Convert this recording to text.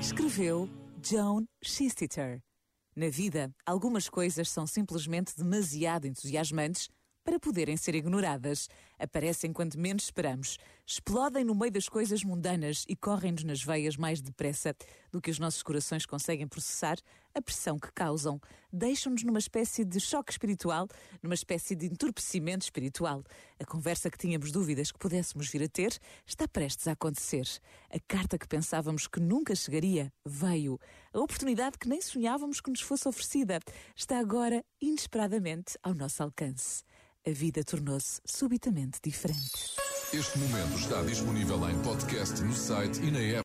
Escreveu Joan Chistiter. Na vida, algumas coisas são simplesmente demasiado entusiasmantes para poderem ser ignoradas. Aparecem quando menos esperamos, explodem no meio das coisas mundanas e correm-nos nas veias mais depressa do que os nossos corações conseguem processar a pressão que causam. Deixam-nos numa espécie de choque espiritual, numa espécie de entorpecimento espiritual. A conversa que tínhamos dúvidas que pudéssemos vir a ter está prestes a acontecer. A carta que pensávamos que nunca chegaria veio. A oportunidade que nem sonhávamos que nos fosse oferecida está agora inesperadamente ao nosso alcance a vida tornou-se subitamente diferente. Este momento está disponível em podcast no site e na app.